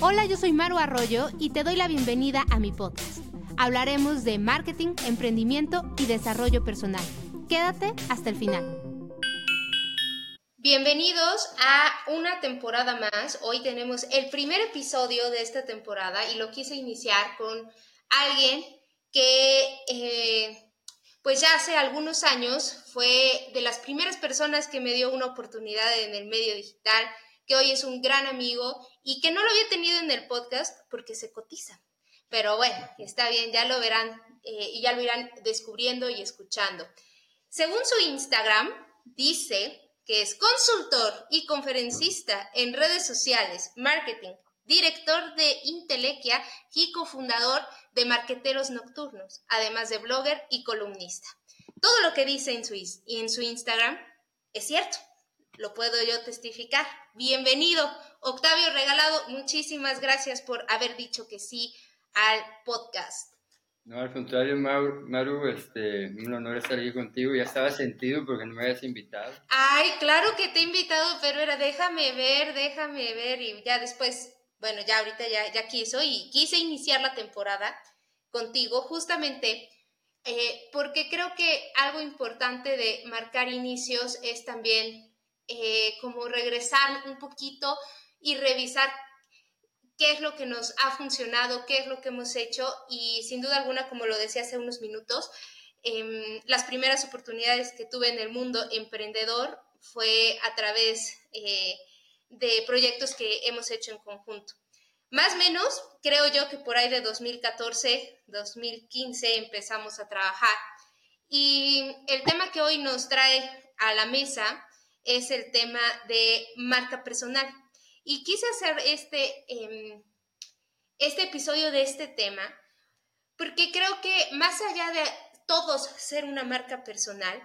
Hola, yo soy Maru Arroyo y te doy la bienvenida a mi podcast. Hablaremos de marketing, emprendimiento y desarrollo personal. Quédate hasta el final. Bienvenidos a una temporada más. Hoy tenemos el primer episodio de esta temporada y lo quise iniciar con alguien que eh, pues ya hace algunos años fue de las primeras personas que me dio una oportunidad en el medio digital, que hoy es un gran amigo y que no lo había tenido en el podcast porque se cotiza. Pero bueno, está bien, ya lo verán eh, y ya lo irán descubriendo y escuchando. Según su Instagram, dice que es consultor y conferencista en redes sociales, marketing, director de Intelequia y cofundador de Marqueteros Nocturnos, además de blogger y columnista. Todo lo que dice en su, en su Instagram es cierto, lo puedo yo testificar. Bienvenido, Octavio Regalado, muchísimas gracias por haber dicho que sí al podcast. No, al contrario, Maru, este, un honor estar aquí contigo. Ya estaba sentido porque no me habías invitado. Ay, claro que te he invitado, pero era déjame ver, déjame ver. Y ya después, bueno, ya ahorita ya, ya quiso y quise iniciar la temporada contigo justamente eh, porque creo que algo importante de marcar inicios es también eh, como regresar un poquito y revisar qué es lo que nos ha funcionado, qué es lo que hemos hecho y sin duda alguna, como lo decía hace unos minutos, em, las primeras oportunidades que tuve en el mundo emprendedor fue a través eh, de proyectos que hemos hecho en conjunto. Más o menos, creo yo que por ahí de 2014, 2015 empezamos a trabajar. Y el tema que hoy nos trae a la mesa es el tema de marca personal. Y quise hacer este, em, este episodio de este tema porque creo que más allá de todos ser una marca personal,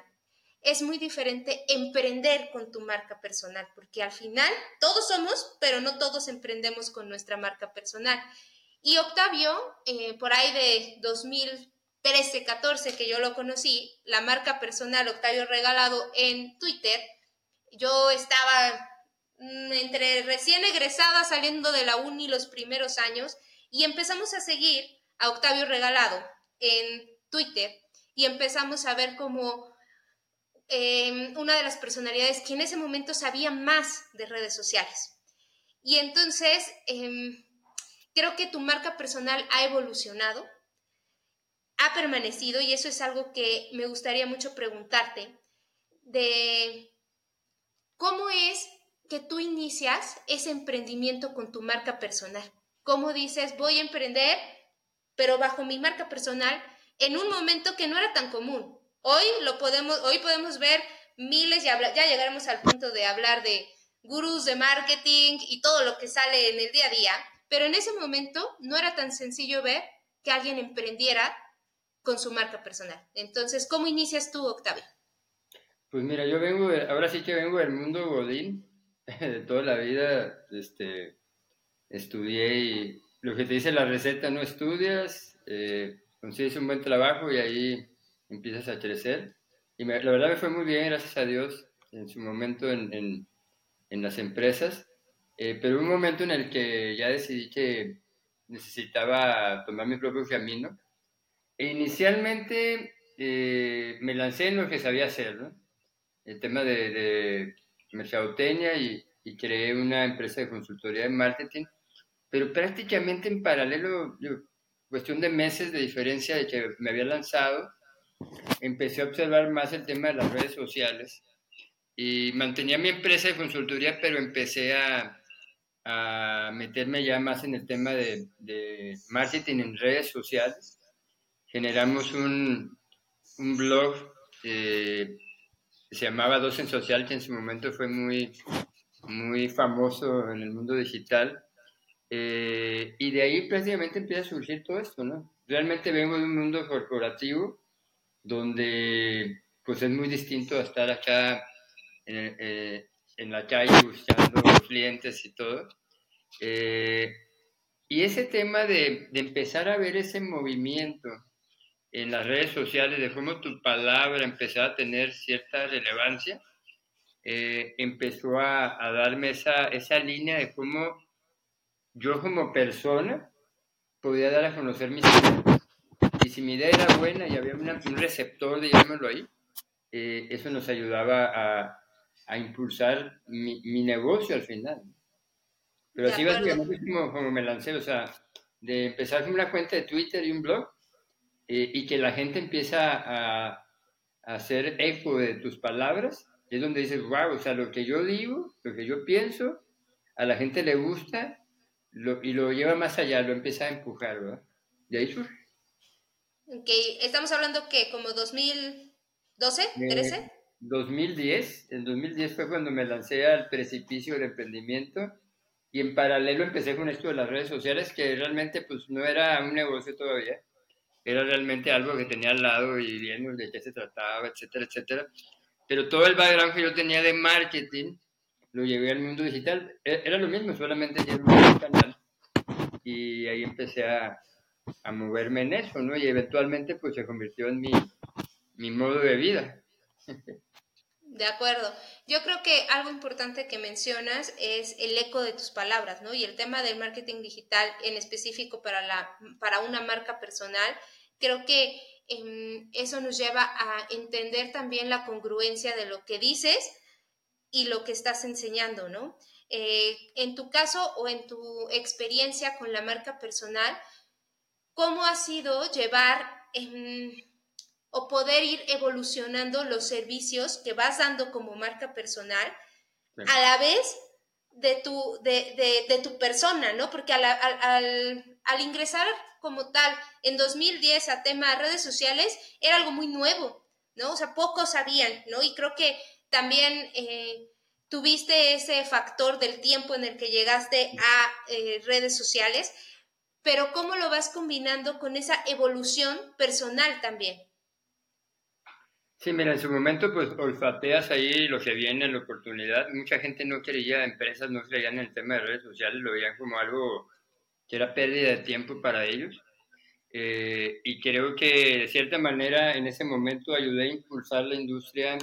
es muy diferente emprender con tu marca personal, porque al final todos somos, pero no todos emprendemos con nuestra marca personal. Y Octavio, eh, por ahí de 2013, 14 que yo lo conocí, la marca personal Octavio Regalado en Twitter, yo estaba Mm, entre recién egresada saliendo de la uni los primeros años y empezamos a seguir a Octavio Regalado en Twitter y empezamos a ver como em, una de las personalidades que en ese momento sabía más de redes sociales. Y entonces em, creo que tu marca personal ha evolucionado, ha permanecido y eso es algo que me gustaría mucho preguntarte de cómo es que tú inicias ese emprendimiento con tu marca personal. ¿Cómo dices, voy a emprender, pero bajo mi marca personal en un momento que no era tan común? Hoy lo podemos, hoy podemos ver miles, ya, ya llegaremos al punto de hablar de gurús de marketing y todo lo que sale en el día a día, pero en ese momento no era tan sencillo ver que alguien emprendiera con su marca personal. Entonces, ¿cómo inicias tú, Octavio? Pues mira, yo vengo, ahora sí que vengo del mundo Godín, de toda la vida este, estudié y lo que te dice la receta, no estudias, eh, consigues un buen trabajo y ahí empiezas a crecer. Y la verdad me fue muy bien, gracias a Dios, en su momento en, en, las empresas. Eh, pero un momento en el que ya decidí que necesitaba tomar mi propio camino. E inicialmente eh, me lancé en lo que sabía hacer, ¿no? El tema de, de mercadotecnia y, y creé una empresa de consultoría de marketing, pero prácticamente en paralelo, cuestión de meses de diferencia de que me había lanzado, empecé a observar más el tema de las redes sociales y mantenía mi empresa de consultoría, pero empecé a, a meterme ya más en el tema de, de marketing en redes sociales. Generamos un, un blog eh, se llamaba Docen Social, que en su momento fue muy, muy famoso en el mundo digital. Eh, y de ahí prácticamente empieza a surgir todo esto, ¿no? Realmente vengo un mundo corporativo donde pues es muy distinto a estar acá en, eh, la calle buscando clientes y todo. Eh, y ese tema de, de empezar a ver ese movimiento en las redes sociales, de cómo tu palabra empezó a tener cierta relevancia, eh, empezó a, a, darme esa, esa línea de cómo yo como persona podía dar a conocer mis ideas. Y si mi idea era buena y había un receptor, digámoslo ahí, eh, eso nos ayudaba a, a impulsar mi, mi, negocio al final. Pero así básicamente como, como, me lancé, o sea, de empezar con una cuenta de Twitter y un blog eh, y que la gente empieza a, a, hacer eco de tus palabras, es donde dices, wow, o sea, lo que yo digo, lo que yo pienso, a la gente le gusta lo, y lo lleva más allá, lo empieza a empujar, ¿verdad? De ahí surge. Ok, estamos hablando que como 2012, 13? 2010, en 2010 fue cuando me lancé al precipicio del emprendimiento y en paralelo empecé con esto de las redes sociales que realmente pues no era un negocio todavía, era realmente algo que tenía al lado y viendo de qué se trataba, etcétera, etcétera. Pero todo el background que yo tenía de marketing lo llevé al mundo digital. E-, era lo mismo, solamente llevé un canal y ahí empecé a, a, moverme en eso, ¿no? Y eventualmente pues se convirtió en mi, mi modo de vida. De acuerdo. Yo creo que algo importante que mencionas es el eco de tus palabras, ¿no? Y el tema del marketing digital en específico para, la, para una marca personal, creo que em, eso nos lleva a entender también la congruencia de lo que dices y lo que estás enseñando, ¿no? Eh, en tu caso o en tu experiencia con la marca personal, ¿cómo ha sido llevar o poder ir evolucionando los servicios que vas dando como marca personal a la vez de tu, de, de, tu persona, ¿no? Porque al, al, al, ingresar como tal en 2010 a tema redes sociales era algo muy nuevo, ¿no? O sea, pocos sabían, ¿no? Y creo que también eh, tuviste ese factor del tiempo en el que llegaste a eh, redes sociales, pero ¿cómo lo vas combinando con esa evolución personal también? Sí, mira, en su momento pues olfateas ahí lo que viene, la oportunidad. Mucha gente no creía, empresas no creían en el tema de redes sociales, lo veían como algo que era pérdida de tiempo para ellos. Eh, y creo que de cierta manera en ese momento ayudé a impulsar la industria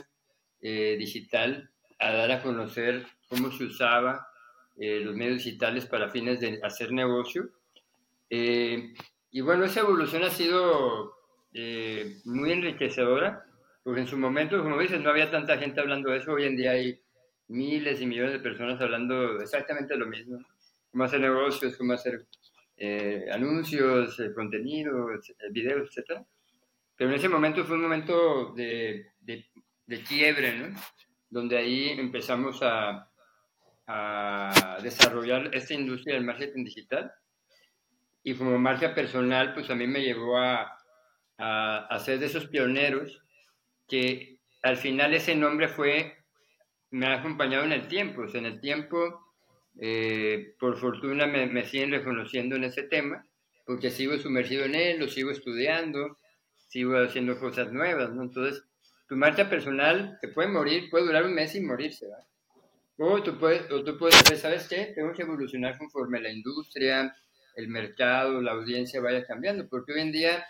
eh, digital, a dar a conocer cómo se usaba eh, los medios digitales para fines de hacer negocio. y bueno, esa evolución ha sido muy enriquecedora porque en su momento, como dices, no había tanta gente hablando de eso. Hoy en día hay miles y millones de personas hablando exactamente lo mismo. Cómo hacer negocios, cómo hacer eh, anuncios, eh, contenido, videos, etc. Pero en ese momento fue un momento de, de, de quiebre, ¿no? Donde ahí empezamos a, a desarrollar esta industria del marketing digital. Y como marca personal, pues a mí me llevó a, a, a ser de esos pioneros que al final ese nombre fue, me ha acompañado en el tiempo, o sea, en el tiempo, eh, por fortuna me, me, siguen reconociendo en ese tema, porque sigo sumergido en él, lo sigo estudiando, sigo haciendo cosas nuevas, ¿no? Entonces, tu marcha personal te puede morir, puede durar un mes sin morirse. O tú puedes, o tú puedes ¿sabes qué? Tengo que evolucionar conforme la industria, el mercado, la audiencia vaya cambiando, porque hoy en día,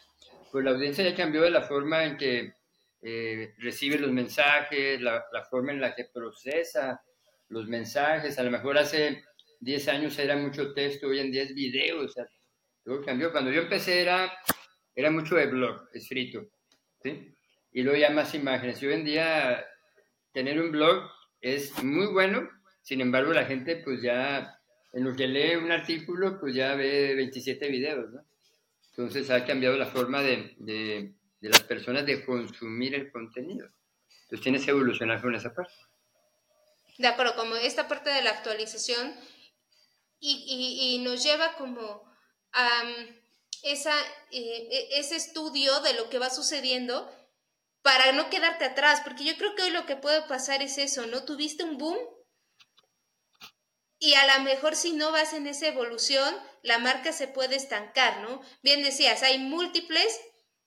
pues la audiencia ya cambió de la forma en que eh, recibe los mensajes, la, forma en la que procesa los mensajes. A lo mejor hace 10 años era mucho texto, hoy en día es video, o sea, todo cambió. Cuando yo empecé era, era mucho de blog, escrito, ¿sí? Y luego ya más imágenes. Y hoy en día tener un blog es muy bueno, sin embargo la gente pues ya, en lo que lee un artículo, pues ya ve 27 videos, ¿no? Entonces ha cambiado la forma de, de de las personas de consumir el contenido. Entonces tienes que evolucionar con esa parte. De acuerdo, como esta parte de la actualización y, y, nos lleva como a esa, eh, e, ese estudio de lo que va sucediendo para no quedarte atrás, porque yo creo que hoy lo que puede pasar es eso, ¿no? Tuviste un boom y a lo mejor si no vas en esa evolución, la marca se puede estancar, ¿no? Bien decías, hay múltiples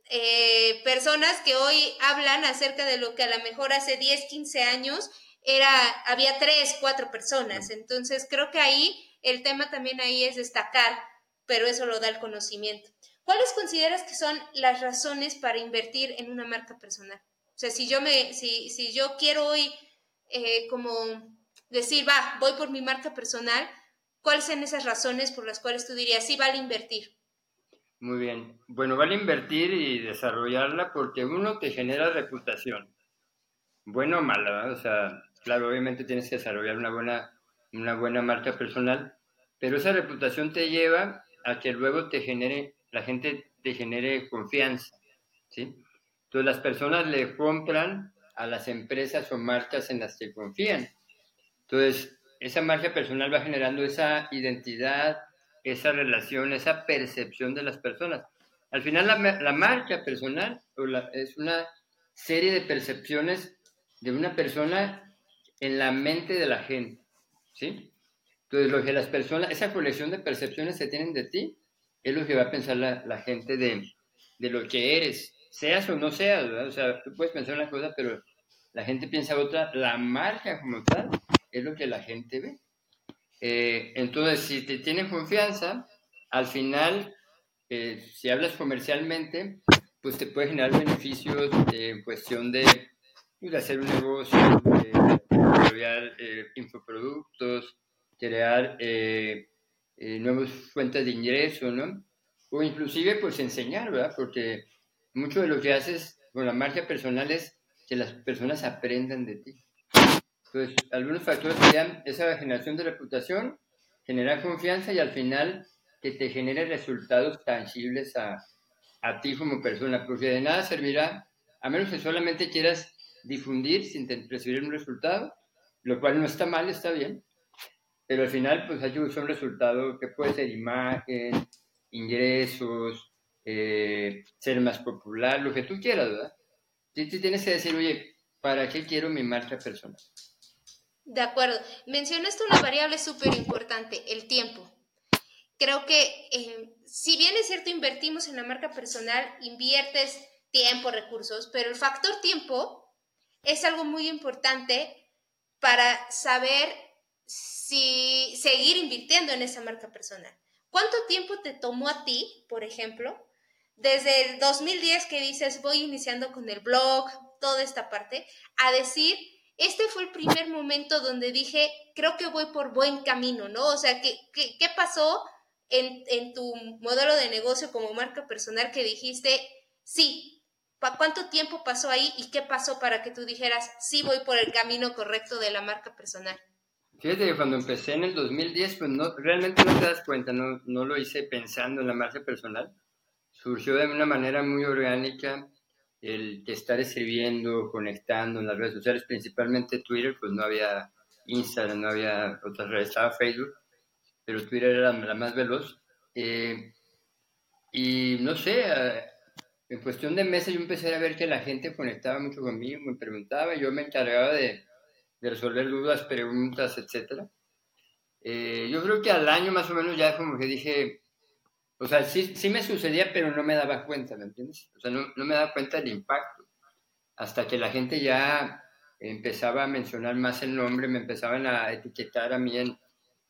eh, personas que hoy hablan acerca de lo que a lo mejor hace 10, 15 años era, había 3, 4 personas. Entonces creo que ahí el tema también ahí es destacar, pero eso lo da el conocimiento. ¿Cuáles consideras que son las razones para invertir en una marca personal? O sea, si yo me, si, si yo quiero hoy eh, como decir, va, voy por mi marca personal, ¿Cuáles son esas razones por las cuales tú dirías, sí, vale invertir? Muy bien. Bueno, vale invertir y desarrollarla porque uno te genera reputación. Bueno o mala, o sea, claro, obviamente tienes que desarrollar una buena, una buena marca personal, pero esa reputación te lleva a que luego te genere, la gente te genere confianza, ¿sí? Entonces las personas le compran a las empresas o marcas en las que confían. Entonces, esa marca personal va generando esa identidad, esa relación, esa percepción de las personas. Al final la, marca personal es una serie de percepciones de una persona en la mente de la gente, ¿sí? Entonces lo que las personas, esa colección de percepciones que tienen de ti, es lo que va a pensar la, gente de, de, lo que eres, seas o no seas, ¿verdad? O sea, tú puedes pensar una cosa, pero la gente piensa otra, la marca como tal es lo que la gente ve. Eh, entonces, si te tienen confianza, al final, eh, si hablas comercialmente, pues te puede generar beneficios en cuestión de, pues, hacer un negocio, de desarrollar eh, infoproductos, crear nuevas fuentes de ingreso, ¿no? O inclusive, pues enseñar, ¿verdad? Porque mucho de lo que haces con la marca personal es que las personas aprendan de ti. Entonces, algunos factores serían esa generación de reputación, generar confianza y al final que te genere resultados tangibles a, a ti como persona, porque de nada servirá, a menos que solamente quieras difundir sin recibir un resultado, lo cual no está mal, está bien, pero al final pues hay un resultado que puede ser imagen, ingresos, eh, ser más popular, lo que tú quieras, ¿verdad? Sí, tienes que decir, oye, ¿para qué quiero mi marca personal? De acuerdo. Mencionaste una variable súper importante, el tiempo. Creo que eh, si bien es cierto invertimos en la marca personal, inviertes tiempo, recursos, pero el factor tiempo es algo muy importante para saber si seguir invirtiendo en esa marca personal. ¿Cuánto tiempo te tomó a ti, por ejemplo, desde el 2010 que dices voy iniciando con el blog, toda esta parte, a decir este fue el primer momento donde dije, creo que voy por buen camino, ¿no? O sea, ¿qué, qué, pasó en, en, tu modelo de negocio como marca personal que dijiste, sí, ¿cuánto tiempo pasó ahí y qué pasó para que tú dijeras, sí, voy por el camino correcto de la marca personal? Fíjate que cuando empecé en el 2010, pues no, realmente no te das cuenta, no, no lo hice pensando en la marca personal. Surgió de una manera muy orgánica el estar escribiendo, conectando en las redes sociales, principalmente Twitter, pues no había Instagram, no había otras redes, estaba Facebook, pero Twitter era la más veloz. Eh, y no sé, eh, en cuestión de meses yo empecé a ver que la gente conectaba mucho conmigo, me preguntaba, yo me encargaba de, resolver dudas, preguntas, etc. Eh, yo creo que al año más o menos ya como que dije, o sea, sí, sí me sucedía, pero no me daba cuenta, ¿me entiendes? O sea, no, no me daba cuenta del impacto. Hasta que la gente ya empezaba a mencionar más el nombre, me empezaban a etiquetar a mí en,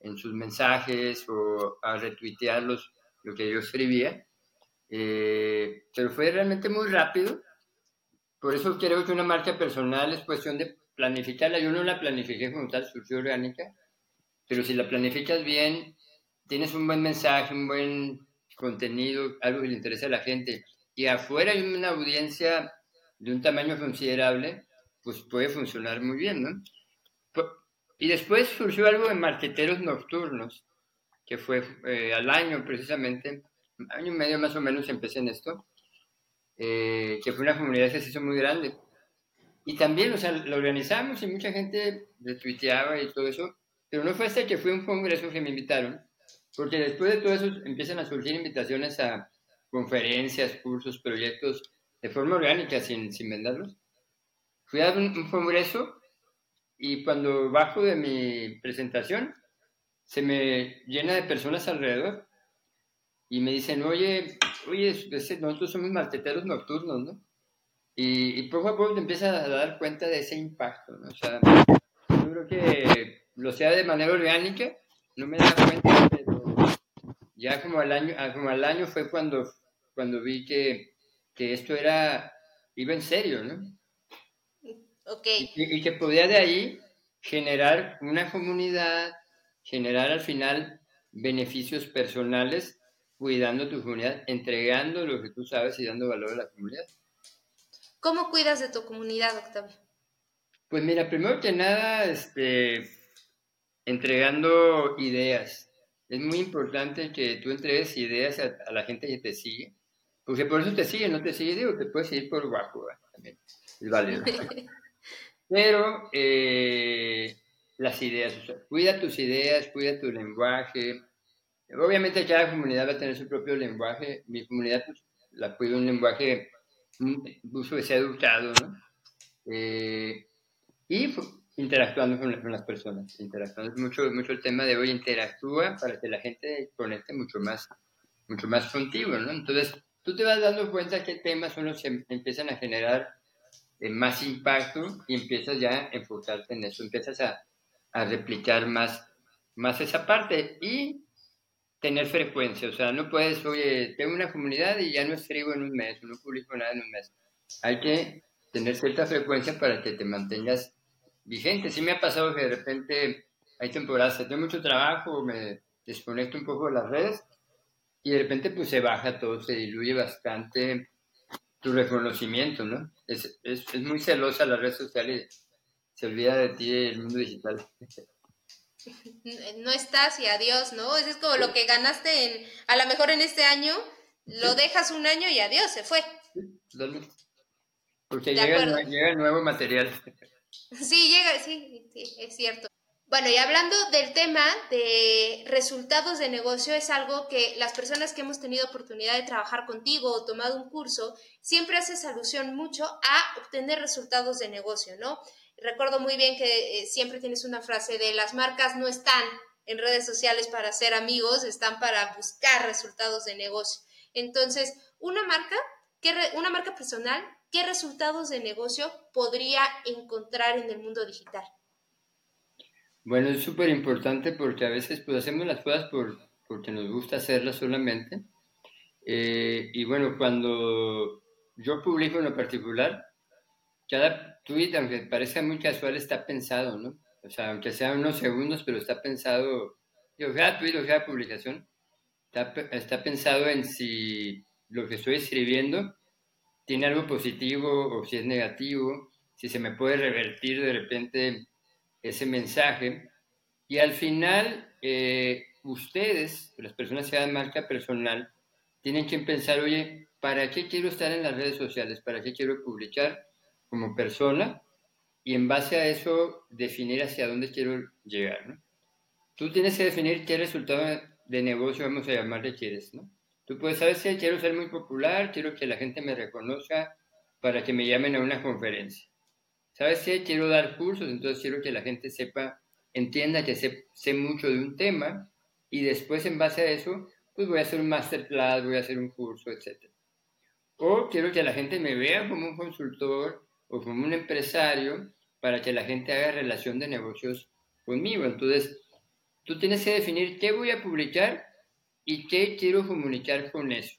en sus mensajes o a retuitear los, lo que yo escribía. Eh, pero fue realmente muy rápido. Por eso creo que una marca personal es cuestión de planificarla. Yo no la planifiqué como tal, surgió orgánica. Pero si la planificas bien, tienes un buen mensaje, un buen contenido, algo que le interesa a la gente, y afuera hay una audiencia de un tamaño considerable, pues puede funcionar muy bien, ¿no? Y después surgió algo de marqueteros nocturnos, que fue eh, al año precisamente, año y medio más o menos empecé en esto, eh, que fue una comunidad que se hizo muy grande. Y también, o sea, lo organizamos y mucha gente retuiteaba y todo eso, pero no fue hasta que fue un congreso que me invitaron, porque después de todo eso empiezan a surgir invitaciones a conferencias, cursos, proyectos de forma orgánica, sin, sin venderlos. Fui a un, congreso y cuando bajo de mi presentación, se me llena de personas alrededor y me dicen, oye, oye, nosotros somos marqueteros nocturnos, ¿no? Y, y, poco a poco te empiezas a dar cuenta de ese impacto, ¿no? O sea, yo creo que lo sea de manera orgánica, no me da cuenta, ya como al año, ah, como al año fue cuando, cuando vi que, que esto era, iba en serio, ¿no? Ok. Y, que podía de ahí generar una comunidad, generar al final beneficios personales cuidando tu comunidad, entregando lo que tú sabes y dando valor a la comunidad. ¿Cómo cuidas de tu comunidad, Octavio? Pues mira, primero que nada, este, entregando ideas. Es muy importante que tú entregues ideas a, la gente que te sigue, porque por eso te sigue, no te sigue, digo, te puedes seguir por guapo, también, es válido. Pero eh, las ideas, cuida tus ideas, cuida tu lenguaje. Obviamente cada comunidad va a tener su propio lenguaje. Mi comunidad pues, la cuida un lenguaje, un uso que sea educado, ¿no? Eh, y interactuando con, las personas, interactuando mucho, mucho el tema de hoy, interactúa para que la gente conecte mucho más, mucho más contigo, ¿no? Entonces, tú te vas dando cuenta qué temas son los empiezan a generar eh, más impacto y empiezas ya a enfocarte en eso, empiezas a, a replicar más, más esa parte y tener frecuencia, o sea, no puedes, oye, tengo una comunidad y ya no escribo en un mes, no publico nada en un mes. Hay que tener cierta frecuencia para que te mantengas vigente. Sí me ha pasado que de repente hay temporadas tengo mucho trabajo, me desconecto un poco de las redes y de repente pues se baja todo, se diluye bastante tu reconocimiento, ¿no? Es, es, es muy celosa la red social y se olvida de ti el mundo digital. No estás y adiós, ¿no? Eso es como lo que ganaste en, a lo mejor en este año, lo dejas un año y adiós, se fue. totalmente. Porque llega, llega nuevo material. Sí, llega, sí, sí, es cierto. Bueno, y hablando del tema de resultados de negocio, es algo que las personas que hemos tenido oportunidad de trabajar contigo o tomado un curso, siempre haces alusión mucho a obtener resultados de negocio, ¿no? Recuerdo muy bien que eh, siempre tienes una frase de las marcas no están en redes sociales para ser amigos, están para buscar resultados de negocio. Entonces, una marca, ¿qué una marca personal ¿qué resultados de negocio podría encontrar en el mundo digital? Bueno, es súper importante porque a veces pues hacemos las cosas por, porque nos gusta hacerlas solamente. Eh, y bueno, cuando yo publico en lo particular, cada tweet, aunque parezca muy casual, está pensado, ¿no? O sea, aunque sean unos segundos, pero está pensado, digo, cada tweet o cada publicación está, está pensado en si lo que estoy escribiendo tiene algo positivo o si es negativo, si se me puede revertir de repente ese mensaje. Y al final, eh, ustedes, las personas que hagan marca personal, tienen que pensar, oye, ¿para qué quiero estar en las redes sociales? ¿Para qué quiero publicar como persona? Y en base a eso, definir hacia dónde quiero llegar, ¿no? Tú tienes que definir qué resultado de negocio, vamos a llamarle, quieres, ¿no? Tú puedes saber si quiero ser muy popular, quiero que la gente me reconozca para que me llamen a una conferencia. ¿Sabes qué? Quiero dar cursos, entonces quiero que la gente sepa, entienda que sé, sé mucho de un tema y después en base a eso, pues voy a hacer un masterclass, voy a hacer un curso, etc. O quiero que la gente me vea como un consultor o como un empresario para que la gente haga relación de negocios conmigo. Entonces, tú tienes que definir qué voy a publicar y qué quiero comunicar con eso.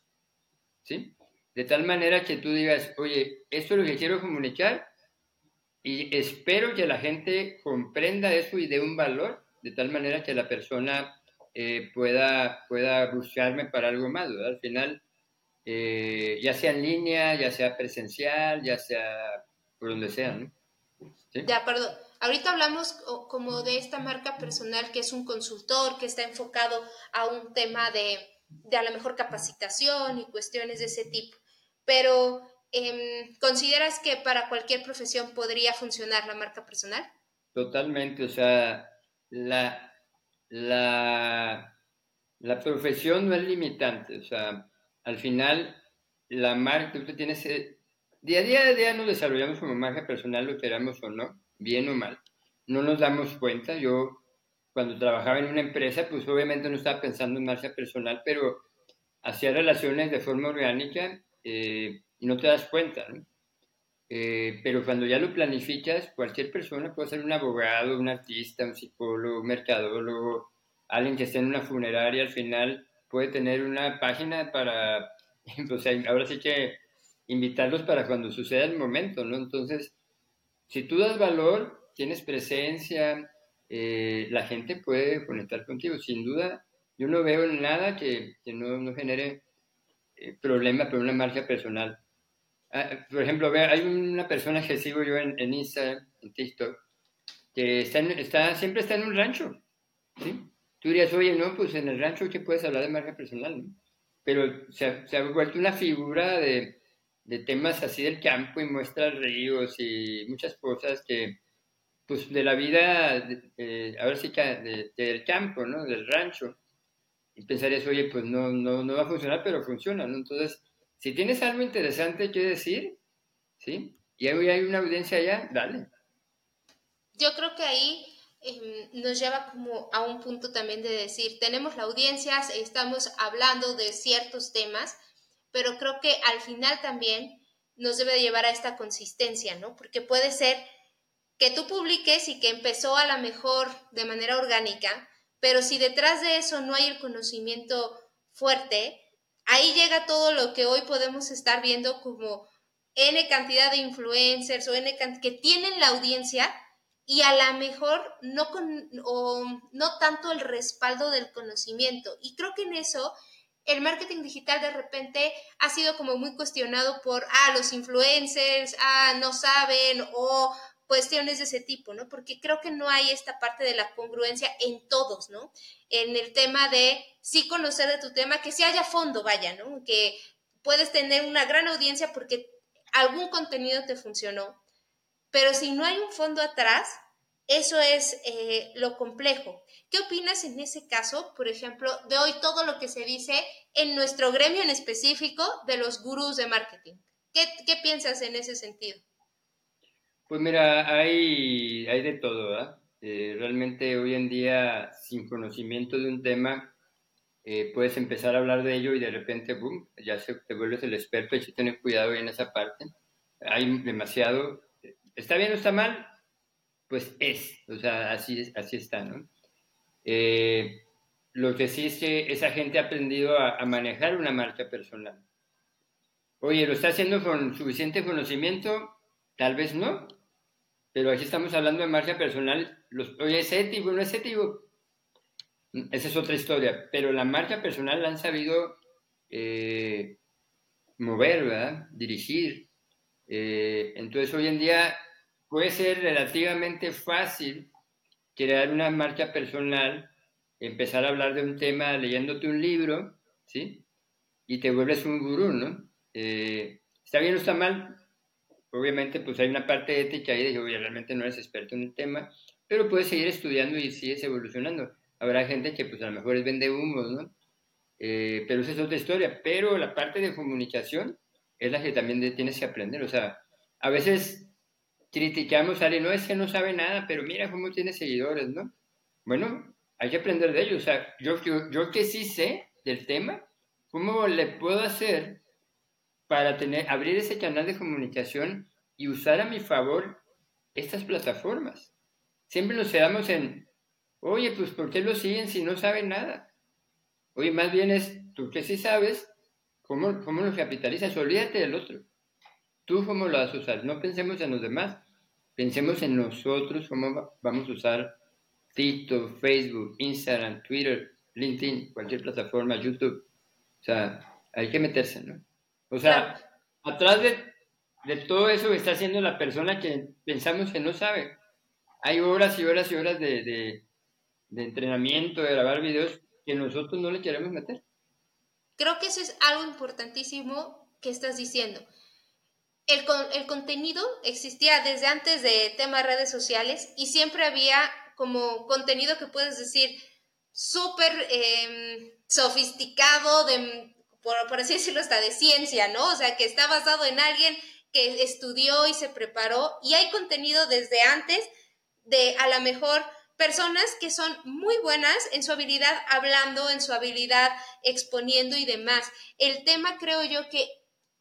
¿Sí? De tal manera que tú digas, oye, esto es lo que quiero comunicar y espero que la gente comprenda eso y dé un valor, de tal manera que la persona eh, pueda, pueda buscarme para algo más. Al final, eh, ya sea en línea, ya sea presencial, ya sea por donde sea. ¿no? ¿Sí? Ya, perdón. Ahorita hablamos como de esta marca personal que es un consultor, que está enfocado a un tema de, a la mejor capacitación y cuestiones de ese tipo. Pero, em, ¿consideras que para cualquier profesión podría funcionar la marca personal? Totalmente, o sea, la, la, la profesión no es limitante, o sea, al final la marca, usted tiene ese, día a día, día nos desarrollamos como marca personal, lo queramos o no, bien o mal. No nos damos cuenta. Yo, cuando trabajaba en una empresa, pues obviamente no estaba pensando en marca personal, pero hacía relaciones de forma orgánica eh, y no te das cuenta. Eh, pero cuando ya lo planificas, cualquier persona puede ser un abogado, un artista, un psicólogo, un mercadólogo, alguien que esté en una funeraria, al final puede tener una página para, pues ahora sí que invitarlos para cuando suceda el momento, ¿no? Entonces, si tú das valor, tienes presencia, eh, la gente puede conectar contigo. Sin duda, Yo no veo nada que, no, genere eh, problema para una marca personal. Ah, por ejemplo, hay una persona que sigo yo en, en Instagram, en TikTok, que está, siempre está en un rancho. ¿sí? Tú dirías, oye, no, pues en el rancho que puedes hablar de marca personal, ¿no? Pero se ha vuelto una figura de, de, temas así del campo y muestra ríos y muchas cosas que, pues de la vida, eh, ahora sí que del campo, ¿no? Del rancho. Y pensarías, oye, pues no, no, no va a funcionar, pero funciona, ¿no? Entonces, si tienes algo interesante que decir, ¿sí? Y hay una audiencia allá, dale. Yo creo que ahí em, nos lleva como a un punto también de decir, tenemos la audiencia, estamos hablando de ciertos temas, pero creo que al final también nos debe llevar a esta consistencia, ¿no? Porque puede ser que tú publiques y que empezó a lo mejor de manera orgánica, pero si detrás de eso no hay el conocimiento fuerte, ahí llega todo lo que hoy podemos estar viendo como N cantidad de influencers o N que tienen la audiencia y a lo mejor no, con, o no tanto el respaldo del conocimiento. Y creo que en eso el marketing digital de repente ha sido como muy cuestionado por, ah, los influencers, ah, no saben, o cuestiones de ese tipo, ¿no? Porque creo que no hay esta parte de la congruencia en todos, ¿no? En el tema de sí conocer de tu tema, que sí haya fondo, vaya, ¿no? Que puedes tener una gran audiencia porque algún contenido te funcionó, pero si no hay un fondo atrás, eso es eh, lo complejo. ¿Qué opinas en ese caso, por ejemplo, de hoy todo lo que se dice en nuestro gremio en específico de los gurús de marketing? ¿Qué, piensas en ese sentido? Pues mira, hay, hay de todo, ¿verdad? Eh, realmente hoy en día, sin conocimiento de un tema, eh, puedes empezar a hablar de ello y de repente, boom, ya se, te vuelves el experto hay que tener cuidado en esa parte. Hay demasiado, ¿está bien o está mal? Pues es, o sea, así, así está, ¿no? Eh, lo que sí es que esa gente ha aprendido a, manejar una marca personal. Oye, ¿lo está haciendo con suficiente conocimiento? Tal vez no, pero aquí estamos hablando de marca personal. Los, oye, ¿es ético no es ético? Esa es otra historia, pero la marca personal la han sabido eh, mover, ¿verdad? Dirigir. Eh, entonces hoy en día puede ser relativamente fácil crear una marca personal, empezar a hablar de un tema leyéndote un libro, ¿sí? Y te vuelves un gurú, ¿no? Eh, ¿Está bien o está mal? Obviamente, pues hay una parte ética ahí de que realmente no eres experto en el tema, pero puedes seguir estudiando y sigues evolucionando. Habrá gente que pues a lo mejor es vende humos, ¿no? Eh, pero esa es otra historia. Pero la parte de comunicación es la que también tienes que aprender. O sea, a veces criticamos a alguien, no es que no sabe nada, pero mira cómo tiene seguidores, ¿no? Bueno, hay que aprender de ellos. O sea, yo, yo, yo que sí sé del tema, ¿cómo le puedo hacer para tener, abrir ese canal de comunicación y usar a mi favor estas plataformas. Siempre nos quedamos en, oye, pues ¿por qué lo siguen si no saben nada? Oye, más bien es, tú que sí sabes, ¿cómo, cómo lo capitalizas? Olvídate del otro. Tú cómo lo vas a usar. No pensemos en los demás. Pensemos en nosotros, cómo vamos a usar TikTok, Facebook, Instagram, Twitter, LinkedIn, cualquier plataforma, YouTube. O sea, hay que meterse, ¿no? O sea, atrás de, todo eso que está haciendo la persona que pensamos que no sabe, hay horas y horas y horas de, entrenamiento, de grabar videos que nosotros no le queremos meter. Creo que eso es algo importantísimo que estás diciendo. El, el contenido existía desde antes de temas redes sociales y siempre había como contenido que puedes decir súper em, sofisticado, de por, así decirlo, hasta de ciencia, ¿no? O sea, que está basado en alguien que estudió y se preparó y hay contenido desde antes de a lo mejor personas que son muy buenas en su habilidad hablando, en su habilidad exponiendo y demás. El tema creo yo que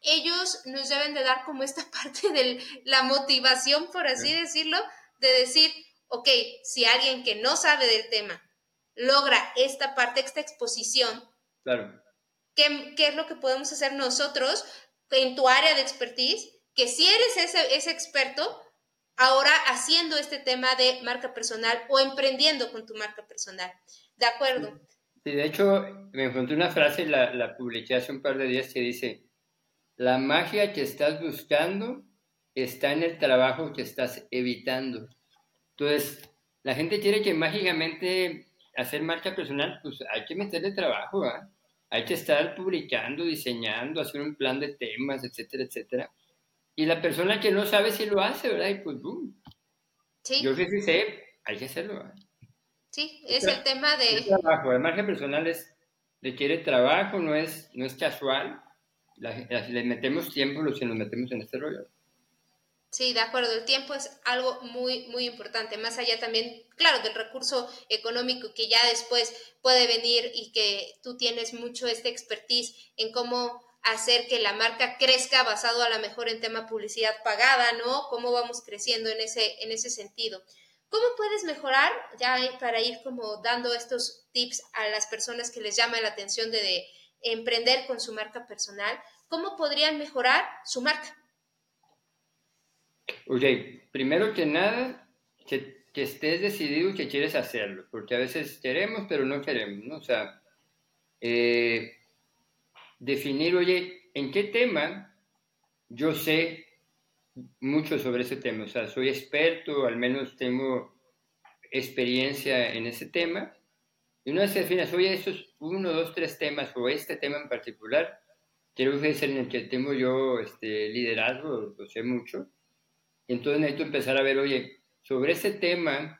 ellos nos deben de dar como esta parte de la motivación, por así decirlo, de decir, ok, si alguien que no sabe del tema logra esta parte, esta exposición, claro. ¿Qué, es lo que podemos hacer nosotros en tu área de expertise? Que si eres ese, ese experto, ahora haciendo este tema de marca personal o emprendiendo con tu marca personal. ¿De acuerdo? Sí, de hecho, me encontré una frase, la, la publiqué hace un par de días, que dice, la magia que estás buscando está en el trabajo que estás evitando. Entonces, la gente quiere que mágicamente hacer marca personal, pues hay que meterle trabajo, hay que estar publicando, diseñando, hacer un plan de temas, etcétera, etcétera. Y la persona que no sabe si lo hace, ¿verdad? Y pues, boom. Sí. Yo que sí sé, hay que hacerlo. Sí, es el tema de... El trabajo, el margen personal es, requiere trabajo, no es, no es casual. Le metemos tiempo que nos metemos en este rollo. Sí, de acuerdo, el tiempo es algo muy, muy importante, más allá también, claro, del recurso económico que ya después puede venir y que tú tienes mucho este expertise en cómo hacer que la marca crezca basado a lo mejor en tema publicidad pagada, ¿no? Cómo vamos creciendo en ese, en ese sentido. ¿Cómo puedes mejorar, ya para ir como dando estos tips a las personas que les llama la atención de, emprender con su marca personal? ¿Cómo podrían mejorar su marca? Oye, primero que nada, que, estés decidido que quieres hacerlo, porque a veces queremos, pero no queremos, ¿no? O sea, eh, definir, oye, ¿en qué tema yo sé mucho sobre ese tema, o sea, soy experto, al menos tengo experiencia en ese tema. Y una vez oye, estos uno, dos, tres temas, o este tema en particular, quiero que es en el que tengo yo este, liderazgo, lo sé mucho. Entonces necesito empezar a ver, oye, sobre ese tema,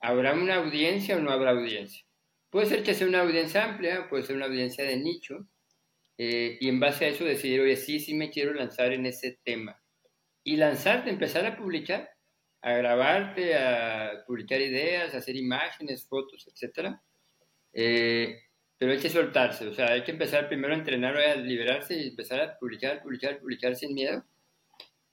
¿habrá una audiencia o no habrá audiencia? Puede ser que sea una audiencia amplia, puede ser una audiencia de nicho, eh, y en base a eso decidir, oye, sí, sí me quiero lanzar en ese tema y lanzarte, empezar a publicar, a grabarte, a publicar ideas, a hacer imágenes, fotos, etc. Eh, pero hay que soltarse, o sea, hay que empezar primero a entrenar, a liberarse y empezar a publicar, publicar, publicar sin miedo.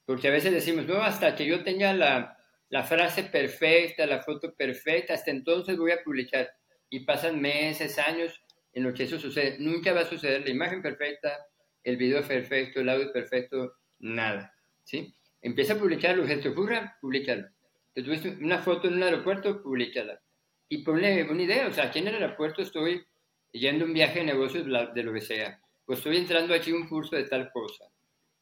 Porque a veces decimos, no, hasta que yo tenga la, la frase perfecta, la foto perfecta, hasta entonces voy a publicar. Y pasan meses, años en los que eso sucede. Nunca va a suceder la imagen perfecta, el video perfecto, el audio perfecto, nada. ¿sí? Empieza a publicarlo, que te ocurra, publicarlo. Te tuviste una foto en un aeropuerto, publicala. Y ponle una idea, o sea, aquí en el aeropuerto estoy yendo un viaje de negocios de lo que sea, o estoy entrando aquí a un curso de tal cosa,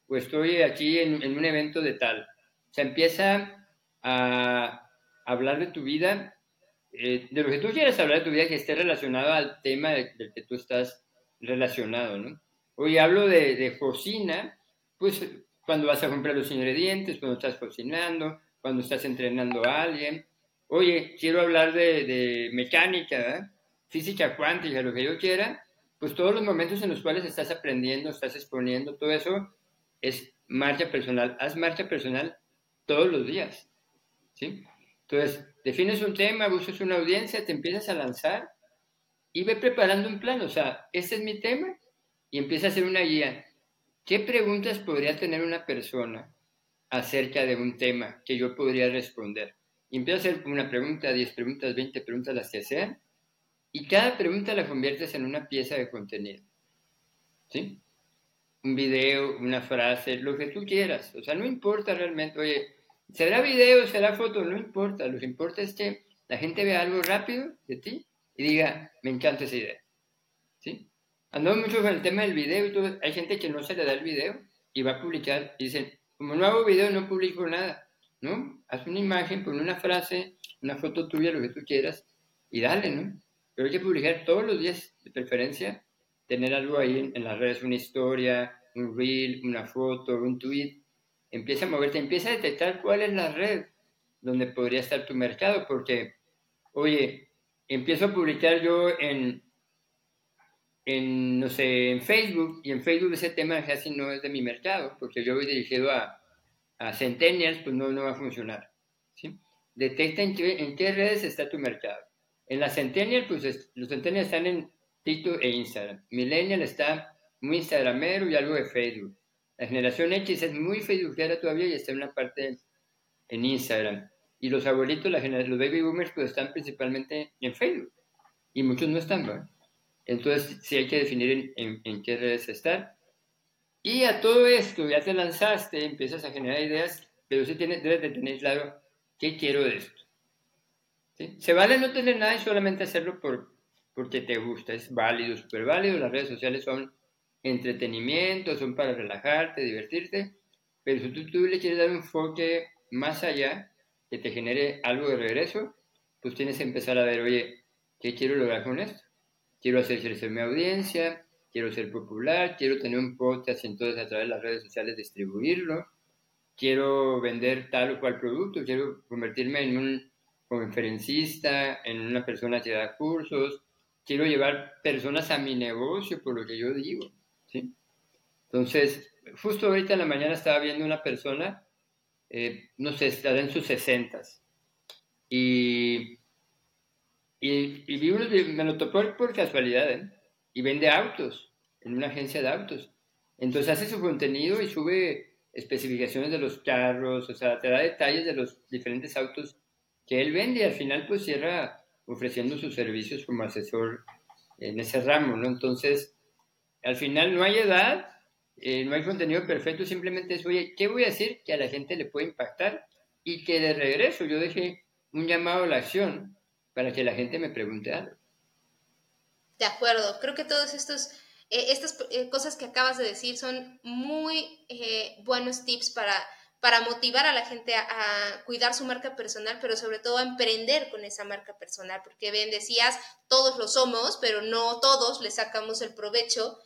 o estoy aquí en, un evento de tal. O sea, empieza a hablar de tu vida, eh, de lo que tú quieras hablar de tu vida que esté relacionado al tema del, que tú estás relacionado, ¿no? Hoy hablo de, de cocina, pues cuando vas a comprar los ingredientes, cuando estás cocinando, cuando estás entrenando a alguien. Oye, quiero hablar de, mecánica, física cuántica, lo que yo quiera. Pues todos los momentos en los cuales estás aprendiendo, estás exponiendo, todo eso es marcha personal. Haz marcha personal todos los días. ¿sí? Entonces, defines un tema, buscas una audiencia, te empiezas a lanzar y ve preparando un plan. O sea, este es mi tema y empieza a hacer una guía. ¿Qué preguntas podría tener una persona acerca de un tema que yo podría responder? Y a hacer una pregunta, 10 preguntas, 20 preguntas, las que sean, y cada pregunta la conviertes en una pieza de contenido. ¿Sí? Un video, una frase, lo que tú quieras. O sea, no importa realmente, oye, será video, será foto, no importa. Lo que importa es que la gente vea algo rápido de ti y diga, me encanta esa idea. ¿Sí? Andamos mucho con el tema del video y todo. Hay gente que no se le da el video y va a publicar y dicen, como no hago video, no publico nada. ¿No? Haz una imagen, pon una frase, una foto tuya, lo que tú quieras y dale, ¿no? Pero hay que publicar todos los días, de preferencia, tener algo ahí en, las redes, una historia, un reel, una foto, un tweet. Empieza a moverte, empieza a detectar cuál es la red donde podría estar tu mercado, porque, oye, empiezo a publicar yo en, en, no sé, en Facebook, y en Facebook ese tema casi no es de mi mercado, porque yo voy dirigido a, a centennials, pues no, no va a funcionar. ¿sí? Detecta en qué, en qué redes está tu mercado. En la centennial, pues los centennials están en TikTok e Instagram. Millennial está muy instagramero y algo de Facebook. La generación X es muy facebookera todavía y está en una parte en Instagram. Y los abuelitos, la los baby boomers, pues están principalmente en Facebook. Y muchos no están, ¿no? Entonces, sí hay que definir en, qué redes estar. Y a todo esto, ya te lanzaste, empiezas a generar ideas, pero sí tienes, debes de tener claro qué quiero de esto. Se vale no tener nada y solamente hacerlo por, porque te gusta, es válido, súper válido. Las redes sociales son entretenimiento, son para relajarte, divertirte, pero si tú, tú le quieres dar un enfoque más allá, que te genere algo de regreso, pues tienes que empezar a ver, oye, ¿qué quiero lograr con esto? Quiero hacer crecer mi audiencia, quiero ser popular, quiero tener un podcast, entonces a través de las redes sociales distribuirlo, quiero vender tal o cual producto, quiero convertirme en un conferencista, en una persona que da cursos, quiero llevar personas a mi negocio por lo que yo digo, ¿sí? Entonces, justo ahorita en la mañana estaba viendo una persona, eh, no sé, está en sus sesentas, y, y, y me lo topó por casualidad, ¿eh? y vende autos en una agencia de autos. Entonces hace su contenido y sube especificaciones de los carros, o sea, te da detalles de los diferentes autos que él vende y al final pues cierra ofreciendo sus servicios como asesor en ese ramo, ¿no? Entonces, al final no hay edad, eh, no hay contenido perfecto, simplemente es, oye, ¿qué voy a decir que a la gente le puede impactar? Y que de regreso yo deje un llamado a la acción para que la gente me pregunte algo. De acuerdo, creo que todos estos... Eh, estas eh, cosas que acabas de decir son muy buenos tips para para motivar a la gente a, cuidar su marca personal, pero sobre todo a emprender con esa marca personal, porque bien decías, todos lo somos, pero no todos le sacamos el provecho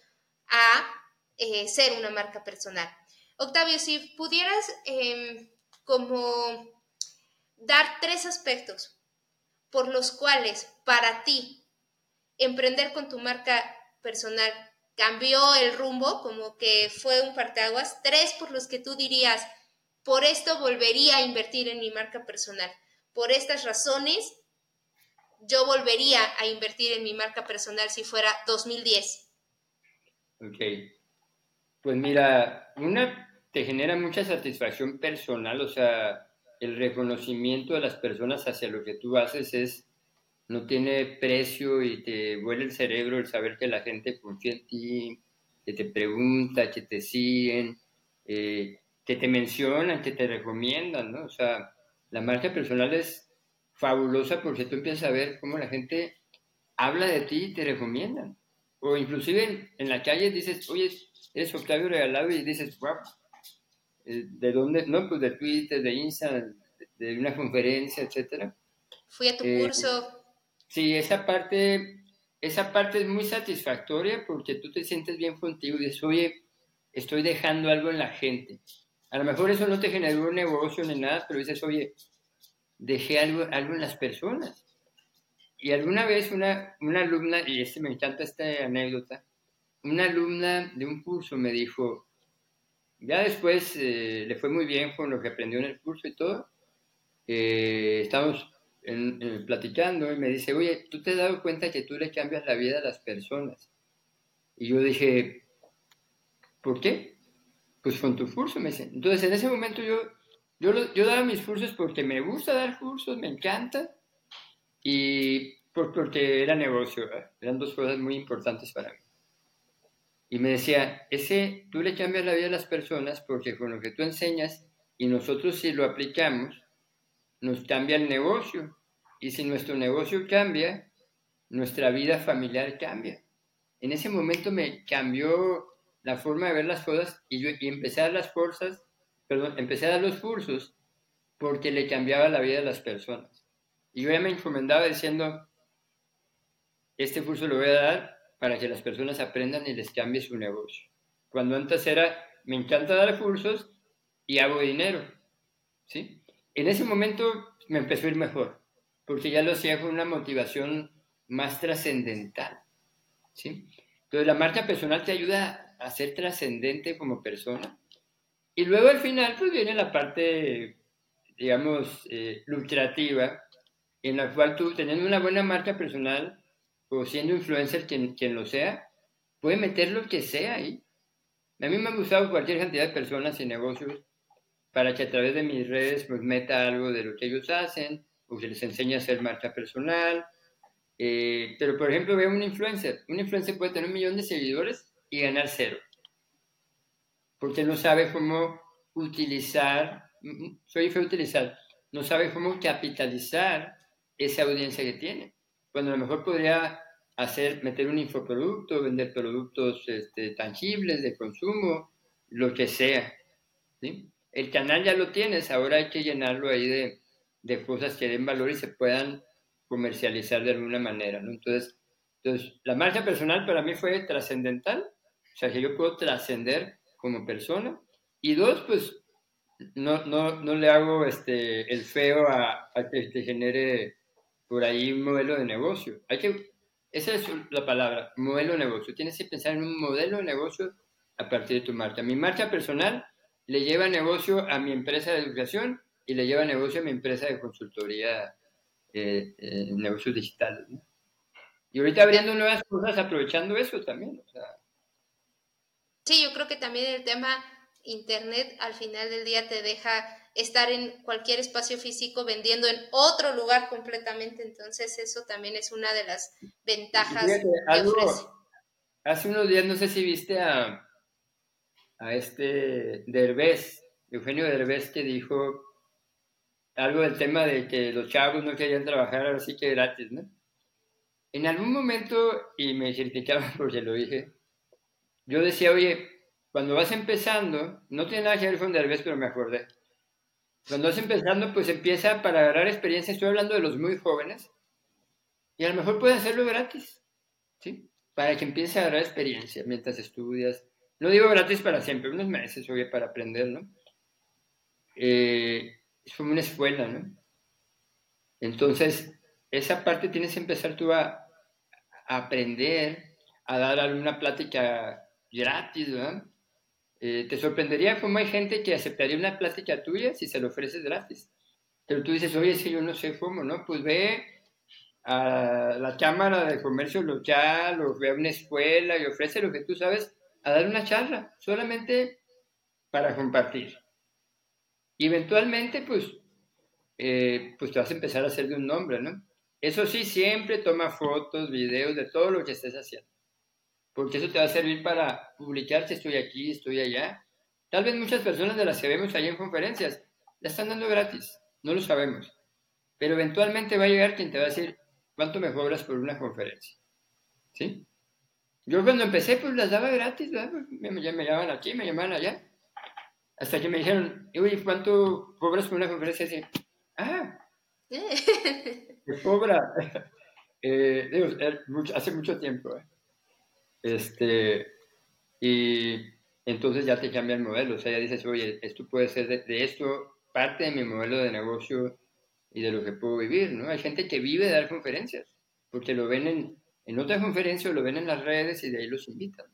a eh, ser una marca personal. Octavio, si pudieras em, como dar tres aspectos por los cuales para ti emprender con tu marca personal cambió el rumbo, como que fue un parteaguas, tres por los que tú dirías, por esto volvería a invertir en mi marca personal. Por estas razones, yo volvería a invertir en mi marca personal si fuera 2010. Ok. Pues mira, una te genera mucha satisfacción personal, o sea, el reconocimiento de las personas hacia lo que tú haces es no tiene precio y te vuela el cerebro el saber que la gente confía en ti, que te pregunta, que te siguen. Eh, que te mencionan, que te recomiendan, ¿no? O sea, la marca personal es fabulosa porque tú empiezas a ver cómo la gente habla de ti y te recomiendan. O inclusive en, la calle dices, oye, eres Octavio Regalado y dices, wow, eh, ¿de dónde? No, pues de Twitter, de Instagram, de, una conferencia, etcétera. Fui a tu eh, curso. Sí, esa parte, esa parte es muy satisfactoria porque tú te sientes bien contigo y dices, oye, estoy dejando algo en la gente. A lo mejor eso no te generó un negocio ni nada, pero dices, oye, dejé algo, algo en las personas. Y alguna vez una, una alumna, y este, me encanta esta anécdota, una alumna de un curso me dijo, ya después eh, le fue muy bien con lo que aprendió en el curso y todo, eh, estamos platicando y me dice, oye, ¿tú te has dado cuenta que tú le cambias la vida a las personas? Y yo dije, ¿por qué? pues con tu curso, me dicen. Entonces, en ese momento yo, yo, yo daba mis cursos porque me gusta dar cursos, me encanta, y porque era negocio, eran dos cosas muy importantes para mí. Y me decía, ese, tú le cambias la vida a las personas porque con lo que tú enseñas y nosotros si lo aplicamos, nos cambia el negocio. Y si nuestro negocio cambia, nuestra vida familiar cambia. En ese momento me cambió la forma de ver las cosas y, yo, empecé a dar las fuerzas, perdón, empecé los cursos porque le cambiaba la vida a las personas. Y yo ya me encomendaba diciendo, este curso lo voy a dar para que las personas aprendan y les cambie su negocio. Cuando antes era, me encanta dar cursos y hago dinero, ¿sí? En ese momento me empezó a ir mejor, porque ya lo hacía con una motivación más trascendental, ¿sí? Entonces la marca personal te ayuda a ser trascendente como persona. Y luego al final, pues viene la parte, digamos, eh, lucrativa, en la cual tú, teniendo una buena marca personal, o siendo influencer quien, quien lo sea, puede meter lo que sea ahí. A mí me ha gustado cualquier cantidad de personas y negocios para que a través de mis redes pues meta algo de lo que ellos hacen, o que les enseñe a hacer marca personal. Eh, pero por ejemplo, veo un influencer. Un influencer puede tener un millón de seguidores y ganar cero. Porque no sabe cómo utilizar, soy fue utilizar, no sabe cómo capitalizar esa audiencia que tiene. Cuando a lo mejor podría hacer, meter un infoproducto, vender productos este, tangibles de consumo, lo que sea. ¿sí? El canal ya lo tienes, ahora hay que llenarlo ahí de, de cosas que den valor y se puedan comercializar de alguna manera. ¿no? Entonces, entonces, la marca personal para mí fue trascendental, o sea, que yo puedo trascender como persona. Y dos, pues no, no, no le hago este, el feo a, a que te genere por ahí un modelo de negocio. Hay que, esa es la palabra, modelo de negocio. Tienes que pensar en un modelo de negocio a partir de tu marca. Mi marca personal le lleva negocio a mi empresa de educación y le lleva negocio a mi empresa de consultoría eh, en negocios digitales. ¿no? Y ahorita abriendo nuevas cosas, aprovechando eso también. Sí, yo creo que también el tema Internet al final del día te deja estar en cualquier espacio físico vendiendo en otro lugar completamente. Entonces eso también es una de las ventajas que ofrece. Hace unos días, no sé si viste a, a este Derbez, Eugenio Derbez, que dijo algo del tema de que los chavos no querían trabajar ahora sí que gratis, ¿no? en algún momento, y me criticaban porque lo dije, yo decía, oye, cuando vas empezando, no tiene nada que ver con Derbez, pero me acordé. Cuando vas empezando, pues empieza para agarrar experiencia, estoy hablando de los muy jóvenes, y a lo mejor puedes hacerlo gratis, ¿sí? Para que empieces a agarrar experiencia mientras estudias. No digo gratis para siempre, unos meses, oye, para aprender, ¿no? Eh, es como una escuela, ¿no? Entonces, esa parte tienes que empezar tú a, aprender, a dar alguna plática gratis, ¿verdad? Eh, te sorprendería cómo hay gente que aceptaría una plática tuya si se lo ofreces gratis. Pero tú dices, oye, si yo no sé cómo, ¿no? Pues ve a la Cámara de Comercio Local o ve a una escuela y ofrece lo que tú sabes a dar una charla, solamente para compartir. Y eventualmente, pues, eh, pues te vas a empezar a hacer de un nombre, ¿no? Eso sí, siempre toma fotos, videos de todo lo que estés haciendo. Porque eso te va a servir para publicar si estoy aquí, estoy allá. Tal vez muchas personas de las que vemos ahí en conferencias la están dando gratis, no lo sabemos. Pero eventualmente va a llegar quien te va a decir cuánto me cobras por una conferencia. ¿Sí? Yo cuando empecé, pues las daba gratis, pues, Me, me, llamaban aquí, me llamaban allá. Hasta que me dijeron, oye, ¿cuánto cobras por una conferencia? Y ah, que cobra, eh, hace mucho tiempo. ¿eh? Este, y entonces ya te cambia el modelo, o sea, ya dices, oye, esto puede ser de, esto parte de mi modelo de negocio y de lo que puedo vivir, ¿no? Hay gente que vive de dar conferencias, porque lo ven en, en otras conferencias, lo ven en las redes y de ahí los invitan.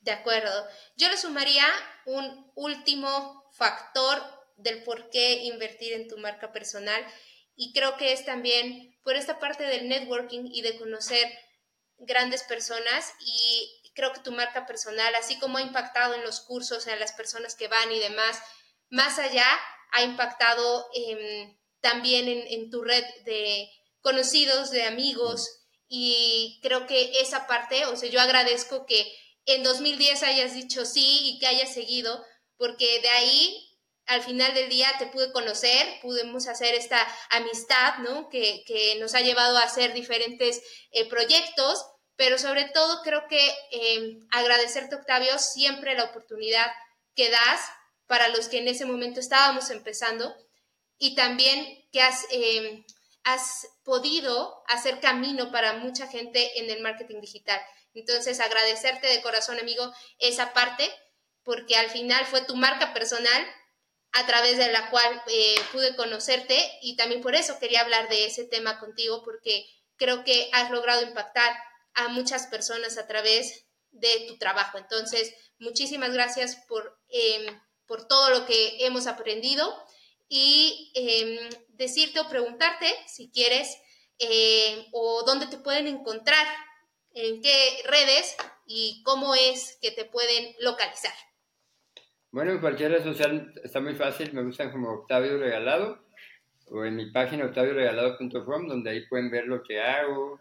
De acuerdo. Yo le sumaría un último factor del por qué invertir en tu marca personal y creo que es también por esta parte del networking y de conocer grandes personas y creo que tu marca personal, así como ha impactado en los cursos, en las personas que van y demás, más allá ha impactado em, también en, en, tu red de conocidos, de amigos y creo que esa parte, o sea, yo agradezco que en 2010 hayas dicho sí y que hayas seguido, porque de ahí al final del día te pude conocer, pudimos hacer esta amistad, ¿no? Que, nos ha llevado a hacer diferentes eh, proyectos, pero sobre todo creo que em, agradecerte, Octavio, siempre la oportunidad que das para los que en ese momento estábamos empezando y también que has, em, has podido hacer camino para mucha gente en el marketing digital. Entonces, agradecerte de corazón, amigo, esa parte, porque al final fue tu marca personal a través de la cual eh, pude conocerte y también por eso quería hablar de ese tema contigo porque creo que has logrado impactar a muchas personas a través de tu trabajo. Entonces, muchísimas gracias por, em, por todo lo que hemos aprendido y em, decirte o preguntarte si quieres em, o dónde te pueden encontrar, en qué redes y cómo es que te pueden localizar. Bueno, en cualquier red social está muy fácil, me gustan como Octavio Regalado o en mi página octavioregalado.com donde ahí pueden ver lo que hago,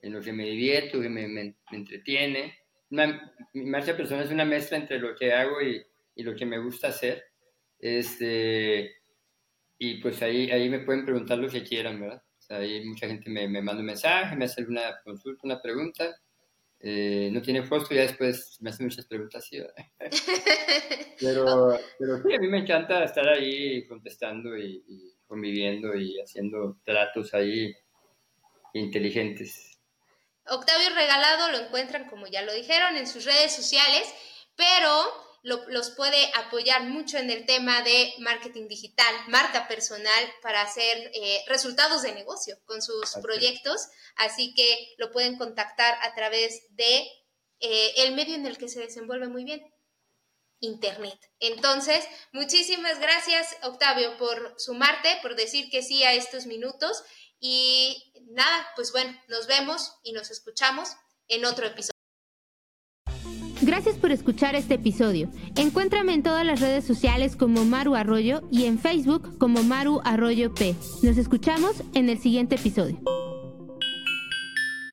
en lo que me divierto, que me, me, entretiene. mi marcha personal es una mezcla entre lo que hago y, y, lo que me gusta hacer. Este, y pues ahí, ahí me pueden preguntar lo que quieran, ¿verdad? ahí mucha gente me, me, manda un mensaje, me hace una consulta, una pregunta. Eh, no tiene costo, ya después me hacen muchas preguntas. pero, pero sí, a mí me encanta estar ahí contestando y, y conviviendo y haciendo tratos ahí inteligentes. Octavio Regalado lo encuentran, como ya lo dijeron, en sus redes sociales, pero los puede apoyar mucho en el tema de marketing digital, marca personal para hacer eh, resultados de negocio con sus proyectos. Así que lo pueden contactar a través de eh, el medio en el que se desenvuelve muy bien, Internet. Entonces, muchísimas gracias, Octavio, por sumarte, por decir que sí a estos minutos. Y nada, pues bueno, nos vemos y nos escuchamos en otro episodio. Gracias por escuchar este episodio. Encuéntrame en todas las redes sociales como Maru Arroyo y en Facebook como Maru Arroyo P. Nos escuchamos en el siguiente episodio.